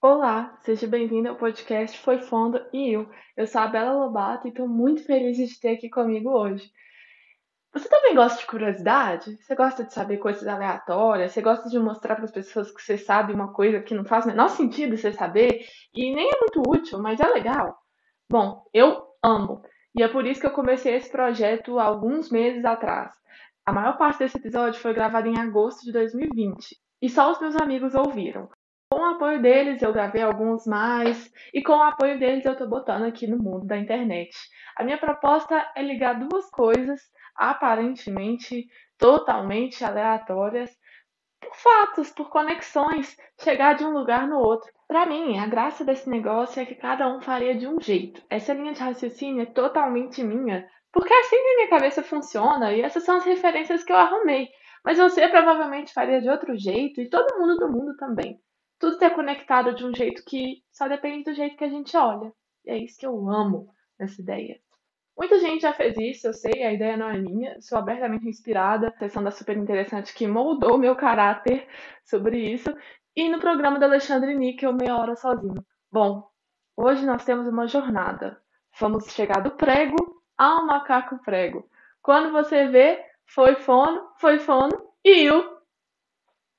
Olá, seja bem-vindo ao podcast Foi Fundo e eu. Eu sou a Bela Lobato e estou muito feliz de ter aqui comigo hoje. Você também gosta de curiosidade? Você gosta de saber coisas aleatórias? Você gosta de mostrar para as pessoas que você sabe uma coisa que não faz o menor sentido você saber e nem é muito útil, mas é legal? Bom, eu amo. E é por isso que eu comecei esse projeto alguns meses atrás. A maior parte desse episódio foi gravado em agosto de 2020 e só os meus amigos ouviram. Com o apoio deles, eu gravei alguns mais, e com o apoio deles, eu estou botando aqui no mundo da internet. A minha proposta é ligar duas coisas aparentemente totalmente aleatórias por fatos, por conexões, chegar de um lugar no outro. Para mim, a graça desse negócio é que cada um faria de um jeito. Essa linha de raciocínio é totalmente minha, porque assim que minha cabeça funciona e essas são as referências que eu arrumei. Mas você provavelmente faria de outro jeito e todo mundo do mundo também tudo está conectado de um jeito que só depende do jeito que a gente olha. E é isso que eu amo nessa ideia. Muita gente já fez isso, eu sei, a ideia não é minha, sou abertamente inspirada, sessão da super interessante que moldou meu caráter sobre isso, e no programa do Alexandre Níquel, Meia Hora Sozinho. Bom, hoje nós temos uma jornada. Vamos chegar do prego ao macaco prego. Quando você vê, foi fono, foi fono e o.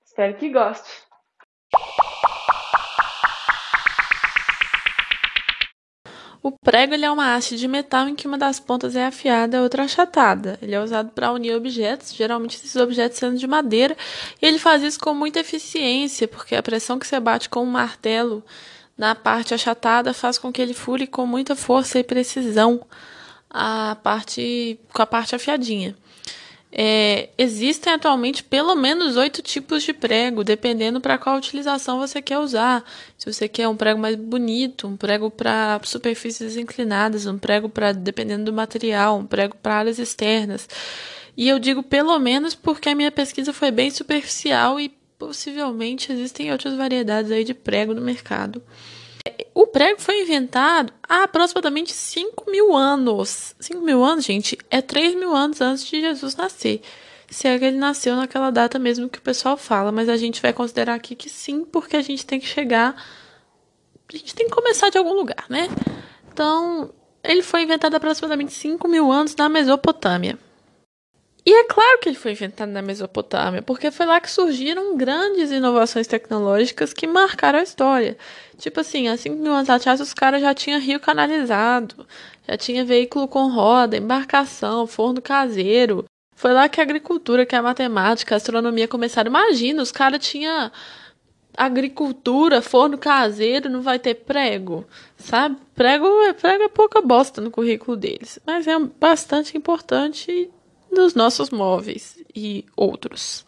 Espero que goste. O prego é uma haste de metal em que uma das pontas é afiada e a outra achatada. Ele é usado para unir objetos, geralmente esses objetos sendo de madeira, e ele faz isso com muita eficiência, porque a pressão que você bate com um martelo na parte achatada faz com que ele fure com muita força e precisão a parte com a parte afiadinha. É, existem atualmente pelo menos oito tipos de prego, dependendo para qual utilização você quer usar. Se você quer um prego mais bonito, um prego para superfícies inclinadas, um prego para dependendo do material, um prego para áreas externas. E eu digo pelo menos porque a minha pesquisa foi bem superficial e possivelmente existem outras variedades aí de prego no mercado. O prego foi inventado há aproximadamente 5 mil anos. 5 mil anos, gente, é 3 mil anos antes de Jesus nascer. Se é que ele nasceu naquela data mesmo que o pessoal fala, mas a gente vai considerar aqui que sim, porque a gente tem que chegar. A gente tem que começar de algum lugar, né? Então, ele foi inventado há aproximadamente 5 mil anos na Mesopotâmia. E é claro que ele foi inventado na Mesopotâmia, porque foi lá que surgiram grandes inovações tecnológicas que marcaram a história. Tipo assim, há 5 mil anos atrás os caras já tinham rio canalizado, já tinha veículo com roda, embarcação, forno caseiro. Foi lá que a agricultura, que a matemática, a astronomia começaram. Imagina, os caras tinham agricultura, forno caseiro, não vai ter prego, sabe? Prego, é, prego é pouca bosta no currículo deles, mas é bastante importante dos nossos móveis e outros.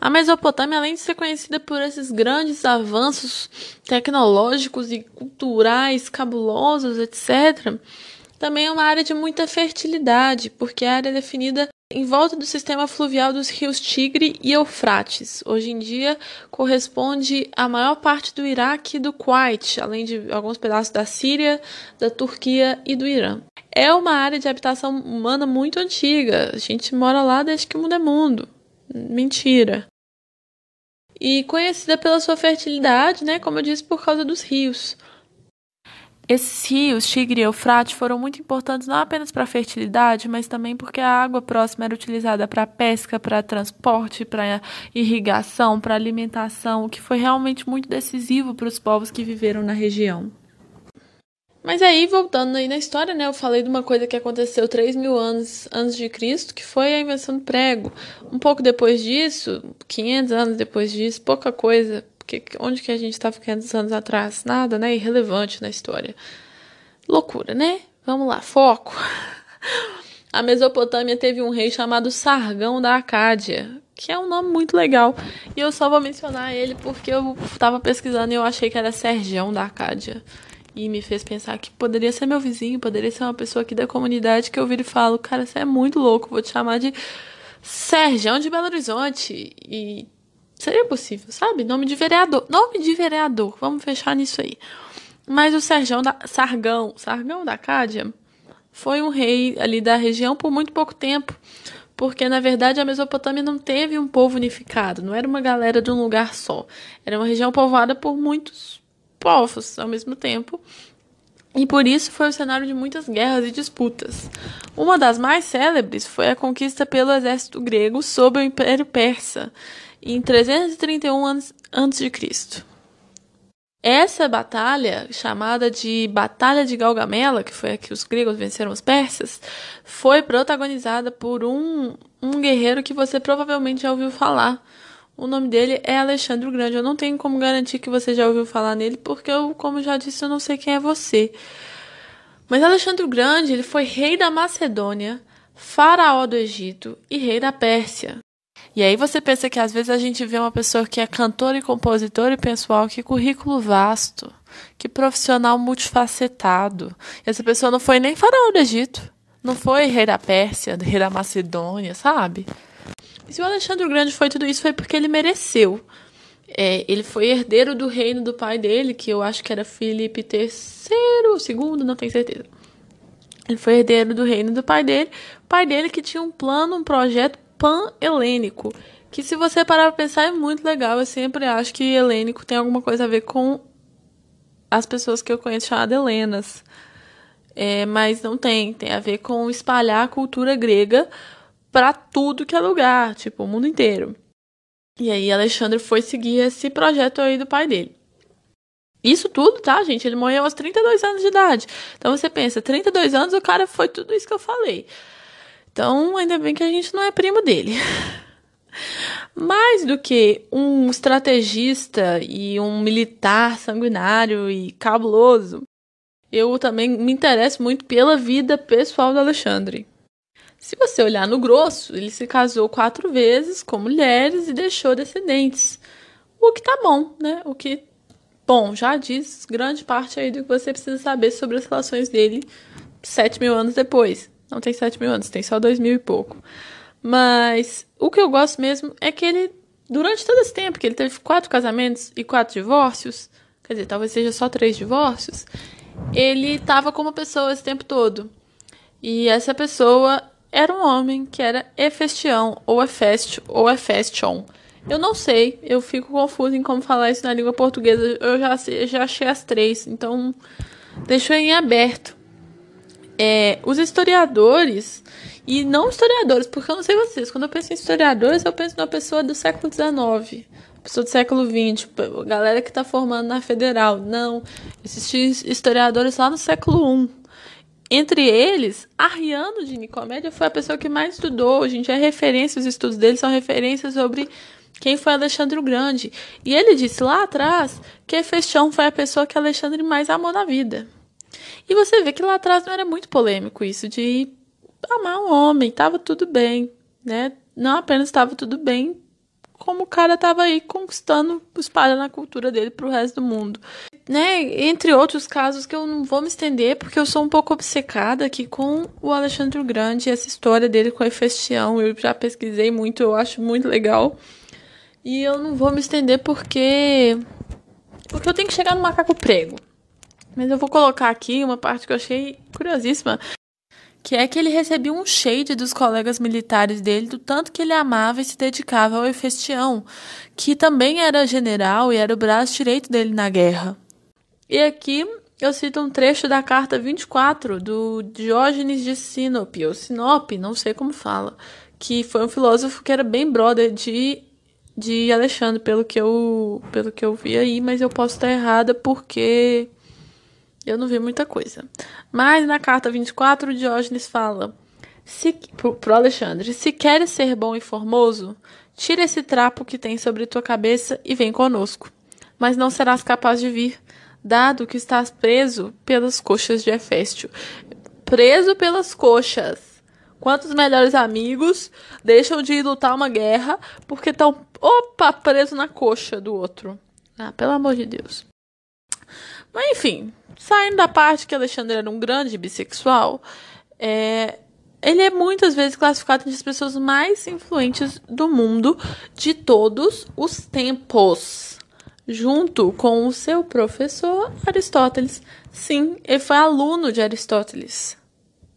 A Mesopotâmia, além de ser conhecida por esses grandes avanços tecnológicos e culturais cabulosos, etc., também é uma área de muita fertilidade, porque a área é definida em volta do sistema fluvial dos rios Tigre e Eufrates. Hoje em dia corresponde à maior parte do Iraque e do Kuwait, além de alguns pedaços da Síria, da Turquia e do Irã. É uma área de habitação humana muito antiga. A gente mora lá desde que o mundo é mundo. Mentira. E conhecida pela sua fertilidade, né, como eu disse, por causa dos rios. Esses rios, Tigre e Eufrates, foram muito importantes não apenas para a fertilidade, mas também porque a água próxima era utilizada para pesca, para transporte, para irrigação, para alimentação, o que foi realmente muito decisivo para os povos que viveram na região. Mas aí, voltando aí na história, né, eu falei de uma coisa que aconteceu 3 mil anos antes de Cristo, que foi a invenção do prego. Um pouco depois disso, 500 anos depois disso, pouca coisa, porque onde que a gente estava 500 anos atrás? Nada, né? Irrelevante na história. Loucura, né? Vamos lá, foco. A Mesopotâmia teve um rei chamado Sargão da Acádia, que é um nome muito legal. E eu só vou mencionar ele porque eu estava pesquisando e eu achei que era Sergião da Acádia. E me fez pensar que poderia ser meu vizinho, poderia ser uma pessoa aqui da comunidade que eu viro e falo, cara, você é muito louco, vou te chamar de Sergião de Belo Horizonte. E Seria possível, sabe? Nome de vereador. Nome de vereador. Vamos fechar nisso aí. Mas o Sergão da, Sargão, Sargão da Cádia, foi um rei ali da região por muito pouco tempo. porque na verdade a Mesopotâmia não teve um povo unificado, não era uma galera de um lugar só. Era uma região povoada por muitos povos ao mesmo tempo. E por isso foi o cenário de muitas guerras e disputas. Uma das mais célebres foi a conquista pelo exército grego sobre o Império Persa em 331 a.C. Essa batalha, chamada de Batalha de Galgamela, que foi a que os gregos venceram os persas, foi protagonizada por um, um guerreiro que você provavelmente já ouviu falar. O nome dele é Alexandre o Grande. Eu não tenho como garantir que você já ouviu falar nele, porque eu, como já disse, eu não sei quem é você. Mas Alexandre o Grande, ele foi rei da Macedônia, faraó do Egito e rei da Pérsia. E aí você pensa que às vezes a gente vê uma pessoa que é cantor e compositor e pessoal, que currículo vasto, que profissional multifacetado. Essa pessoa não foi nem faraó do Egito, não foi rei da Pérsia, rei da Macedônia, sabe? E se o Alexandre o Grande foi tudo isso, foi porque ele mereceu. É, ele foi herdeiro do reino do pai dele, que eu acho que era Filipe III, segundo, não tenho certeza. Ele foi herdeiro do reino do pai dele. Pai dele que tinha um plano, um projeto pan-helênico. Que se você parar pra pensar é muito legal. Eu sempre acho que helênico tem alguma coisa a ver com as pessoas que eu conheço chamadas Helenas. É, mas não tem. Tem a ver com espalhar a cultura grega para tudo que é lugar, tipo, o mundo inteiro. E aí Alexandre foi seguir esse projeto aí do pai dele. Isso tudo, tá, gente? Ele morreu aos 32 anos de idade. Então você pensa, 32 anos o cara foi tudo isso que eu falei. Então, ainda bem que a gente não é primo dele. Mais do que um estrategista e um militar sanguinário e cabuloso, eu também me interesso muito pela vida pessoal do Alexandre. Se você olhar no grosso, ele se casou quatro vezes com mulheres e deixou descendentes. O que tá bom, né? O que, bom, já diz grande parte aí do que você precisa saber sobre as relações dele sete mil anos depois. Não tem 7 mil anos, tem só 2 mil e pouco. Mas o que eu gosto mesmo é que ele, durante todo esse tempo, que ele teve quatro casamentos e quatro divórcios, quer dizer, talvez seja só três divórcios, ele estava com uma pessoa esse tempo todo. E essa pessoa era um homem que era Hefestião, ou Hefestio, ou Hefestion. Eu não sei, eu fico confuso em como falar isso na língua portuguesa. Eu já, já achei as três, então deixo em aberto é, os historiadores, e não historiadores, porque eu não sei vocês, quando eu penso em historiadores, eu penso numa pessoa do século XIX, pessoa do século XX, galera que está formando na federal. Não, existem historiadores lá no século I. Entre eles, Ariano de Nicomédia foi a pessoa que mais estudou. A gente é referência, os estudos dele são referências sobre quem foi Alexandre o Grande. E ele disse lá atrás que Hefestião foi a pessoa que Alexandre mais amou na vida. E você vê que lá atrás não era muito polêmico isso de amar um homem, tava tudo bem, né? Não apenas estava tudo bem, como o cara tava aí conquistando, espalhando a cultura dele pro resto do mundo. Né? Entre outros casos que eu não vou me estender, porque eu sou um pouco obcecada aqui com o Alexandre o Grande, essa história dele com a Hefestião. Eu já pesquisei muito, eu acho muito legal. E eu não vou me estender porque. Porque eu tenho que chegar no macaco prego. Mas eu vou colocar aqui uma parte que eu achei curiosíssima, que é que ele recebia um shade dos colegas militares dele do tanto que ele amava e se dedicava ao Efestião, que também era general e era o braço direito dele na guerra. E aqui eu cito um trecho da carta 24 do Diógenes de Sinope, ou Sinope, não sei como fala, que foi um filósofo que era bem brother de de Alexandre, pelo que eu pelo que eu vi aí, mas eu posso estar errada porque eu não vi muita coisa. Mas na carta 24, Diógenes fala se, pro, pro Alexandre: Se queres ser bom e formoso, tira esse trapo que tem sobre tua cabeça e vem conosco. Mas não serás capaz de vir, dado que estás preso pelas coxas de Heféstio. Preso pelas coxas. Quantos melhores amigos deixam de lutar uma guerra porque estão, opa, preso na coxa do outro? Ah, pelo amor de Deus. Mas enfim, saindo da parte que Alexandre era um grande bissexual, é, ele é muitas vezes classificado entre as pessoas mais influentes do mundo de todos os tempos, junto com o seu professor Aristóteles. Sim, ele foi aluno de Aristóteles.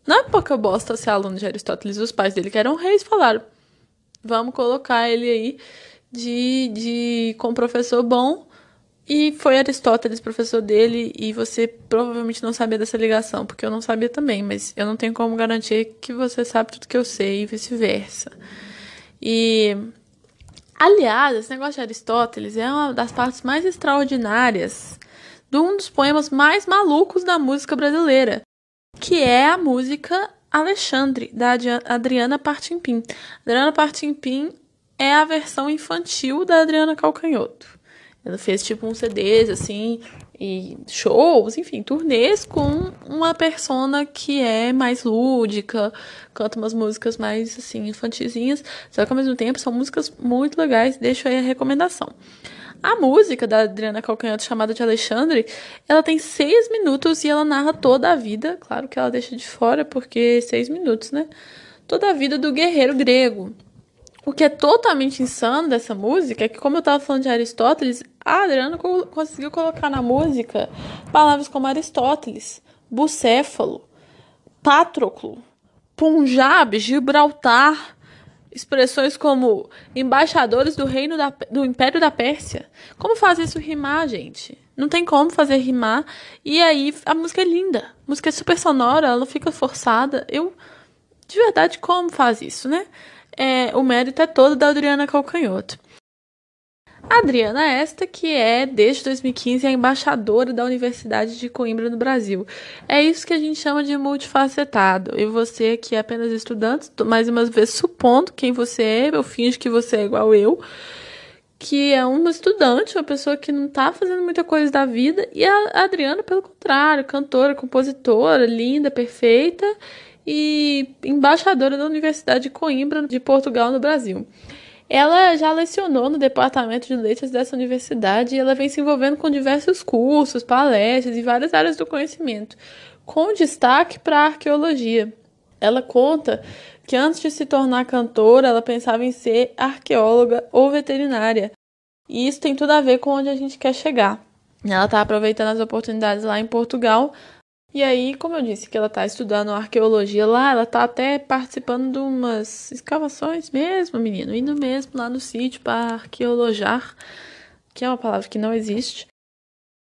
Não é pouca bosta ser aluno de Aristóteles. Os pais dele, que eram reis, falaram: vamos colocar ele aí de, de com professor bom. E foi Aristóteles, professor dele, e você provavelmente não sabia dessa ligação, porque eu não sabia também, mas eu não tenho como garantir que você sabe tudo que eu sei e vice-versa. E aliás, esse negócio de Aristóteles é uma das partes mais extraordinárias de um dos poemas mais malucos da música brasileira, que é a música Alexandre, da Adriana Partimpim. Adriana Partimpim é a versão infantil da Adriana Calcanhoto. Ela fez tipo uns CDs assim e shows, enfim, turnês com uma persona que é mais lúdica, canta umas músicas mais assim infantizinhas, só que ao mesmo tempo são músicas muito legais, deixo aí a recomendação. A música da Adriana Calcanhoto, chamada de Alexandre, ela tem seis minutos e ela narra toda a vida. Claro que ela deixa de fora, porque seis minutos, né? Toda a vida do guerreiro grego. O que é totalmente insano dessa música é que, como eu estava falando de Aristóteles, a Adriana conseguiu colocar na música palavras como Aristóteles, Bucéfalo, Patroclo, Punjab, Gibraltar, expressões como embaixadores do reino da, do Império da Pérsia. Como fazer isso rimar, gente? Não tem como fazer rimar. E aí a música é linda. A música é super sonora, ela fica forçada. Eu, de verdade, como faz isso, né? É, o mérito é todo da Adriana Calcanhoto. Adriana esta que é, desde 2015, a embaixadora da Universidade de Coimbra no Brasil. É isso que a gente chama de multifacetado. E você que é apenas estudante, mais uma vez supondo quem você é, eu finge que você é igual eu, que é uma estudante, uma pessoa que não está fazendo muita coisa da vida, e a Adriana, pelo contrário, cantora, compositora, linda, perfeita, e embaixadora da Universidade de Coimbra, de Portugal, no Brasil. Ela já lecionou no departamento de letras dessa universidade e ela vem se envolvendo com diversos cursos, palestras e várias áreas do conhecimento, com destaque para a arqueologia. Ela conta que antes de se tornar cantora, ela pensava em ser arqueóloga ou veterinária. E isso tem tudo a ver com onde a gente quer chegar. Ela está aproveitando as oportunidades lá em Portugal e aí, como eu disse que ela está estudando arqueologia lá, ela está até participando de umas escavações mesmo, menino, indo mesmo lá no sítio para arqueologar, que é uma palavra que não existe.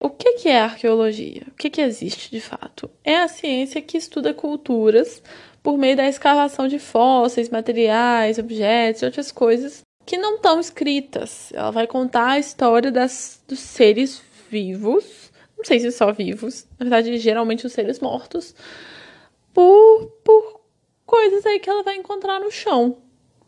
O que, que é arqueologia? O que, que existe de fato? É a ciência que estuda culturas por meio da escavação de fósseis, materiais, objetos e outras coisas que não estão escritas. Ela vai contar a história das, dos seres vivos não sei se só vivos, na verdade, geralmente os seres mortos, por, por coisas aí que ela vai encontrar no chão.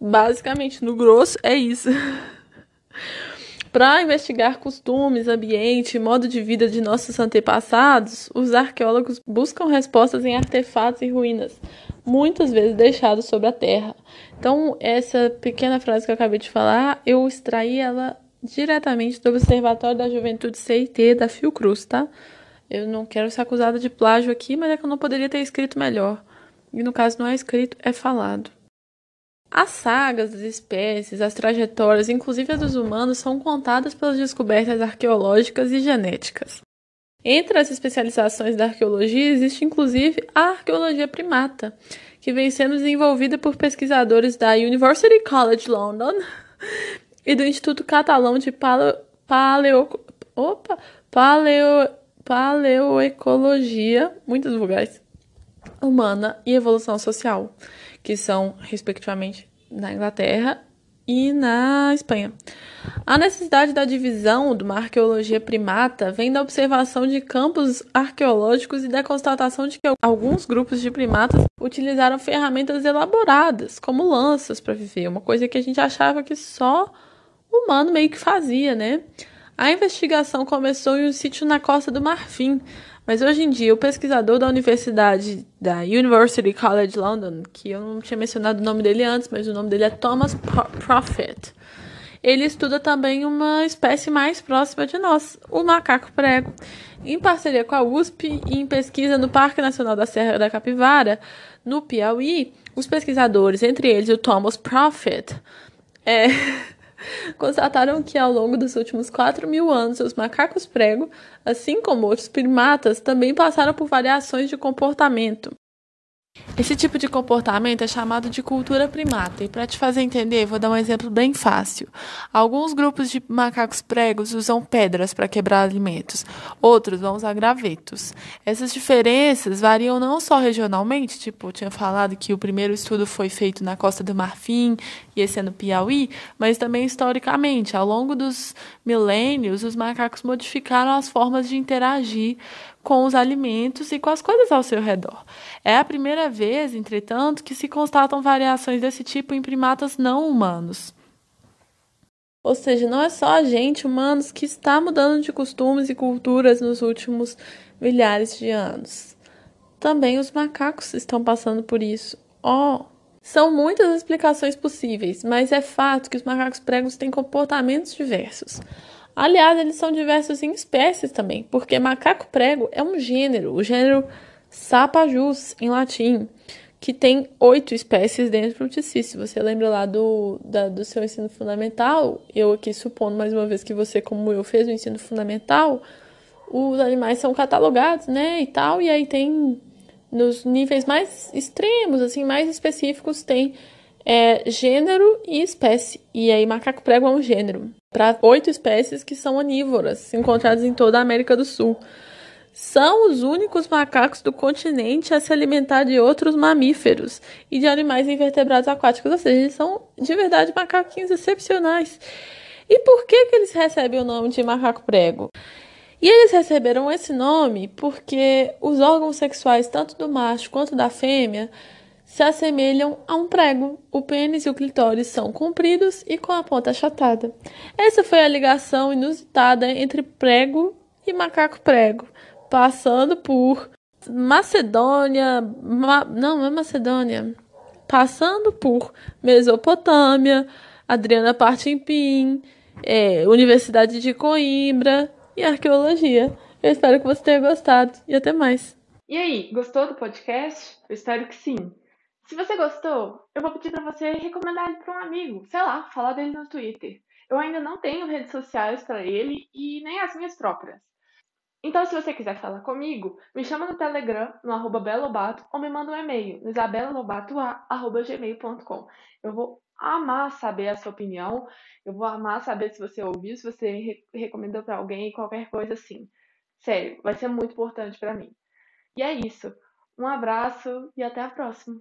Basicamente, no grosso, é isso. Para investigar costumes, ambiente, modo de vida de nossos antepassados, os arqueólogos buscam respostas em artefatos e ruínas, muitas vezes deixados sobre a terra. Então, essa pequena frase que eu acabei de falar, eu extraí ela diretamente do Observatório da Juventude CIT da Fiocruz, tá? Eu não quero ser acusada de plágio aqui, mas é que eu não poderia ter escrito melhor. E no caso não é escrito, é falado. As sagas das espécies, as trajetórias, inclusive as dos humanos, são contadas pelas descobertas arqueológicas e genéticas. Entre as especializações da arqueologia existe inclusive a arqueologia primata, que vem sendo desenvolvida por pesquisadores da University College London e do Instituto Catalão de Paleo, Paleo, opa, Paleo, Paleoecologia, muitas vogais, humana e evolução social, que são, respectivamente, na Inglaterra e na Espanha. A necessidade da divisão de uma arqueologia primata vem da observação de campos arqueológicos e da constatação de que alguns grupos de primatas utilizaram ferramentas elaboradas, como lanças, para viver, uma coisa que a gente achava que só humano meio que fazia, né? A investigação começou em um sítio na costa do Marfim, mas hoje em dia o pesquisador da Universidade da University College London, que eu não tinha mencionado o nome dele antes, mas o nome dele é Thomas Prophet. Ele estuda também uma espécie mais próxima de nós, o macaco prego. Em parceria com a USP e em pesquisa no Parque Nacional da Serra da Capivara, no Piauí, os pesquisadores, entre eles o Thomas Prophet, é, constataram que ao longo dos últimos 4 mil anos, os macacos prego, assim como outros primatas, também passaram por variações de comportamento. Esse tipo de comportamento é chamado de cultura primata, e para te fazer entender, vou dar um exemplo bem fácil. Alguns grupos de macacos pregos usam pedras para quebrar alimentos, outros vão usar gravetos. Essas diferenças variam não só regionalmente, tipo, eu tinha falado que o primeiro estudo foi feito na Costa do Marfim e esse é no Piauí, mas também historicamente. Ao longo dos milênios, os macacos modificaram as formas de interagir com os alimentos e com as coisas ao seu redor. É a primeira vez, entretanto, que se constatam variações desse tipo em primatas não humanos. Ou seja, não é só a gente, humanos, que está mudando de costumes e culturas nos últimos milhares de anos. Também os macacos estão passando por isso. Oh, são muitas as explicações possíveis, mas é fato que os macacos pregos têm comportamentos diversos. Aliás, eles são diversos em espécies também, porque macaco prego é um gênero, o gênero Sapajus, em latim, que tem oito espécies dentro de si. Se você lembra lá do, da, do seu ensino fundamental, eu aqui supondo mais uma vez que você, como eu, fez o ensino fundamental, os animais são catalogados, né, e tal, e aí tem nos níveis mais extremos, assim, mais específicos, tem é, gênero e espécie. E aí, macaco prego é um gênero para oito espécies que são onívoras, encontradas em toda a América do Sul. São os únicos macacos do continente a se alimentar de outros mamíferos e de animais invertebrados aquáticos, ou seja, eles são de verdade macaquinhos excepcionais. E por que, que eles recebem o nome de macaco prego? E eles receberam esse nome porque os órgãos sexuais, tanto do macho quanto da fêmea, se assemelham a um prego. O pênis e o clitóris são compridos e com a ponta achatada. Essa foi a ligação inusitada entre prego e macaco prego, passando por Macedônia, Ma... não, é Macedônia, passando por Mesopotâmia, Adriana Partimpim, é, Universidade de Coimbra e arqueologia. Eu espero que você tenha gostado e até mais. E aí, gostou do podcast? Eu espero que sim. Se você gostou, eu vou pedir para você recomendar ele para um amigo, sei lá, falar dele no Twitter. Eu ainda não tenho redes sociais para ele e nem as minhas próprias. Então, se você quiser falar comigo, me chama no Telegram, no arroba belobato, ou me manda um e-mail no. Eu vou amar saber a sua opinião, eu vou amar saber se você ouviu, se você re recomendou para alguém, qualquer coisa assim. Sério, vai ser muito importante para mim. E é isso. Um abraço e até a próxima.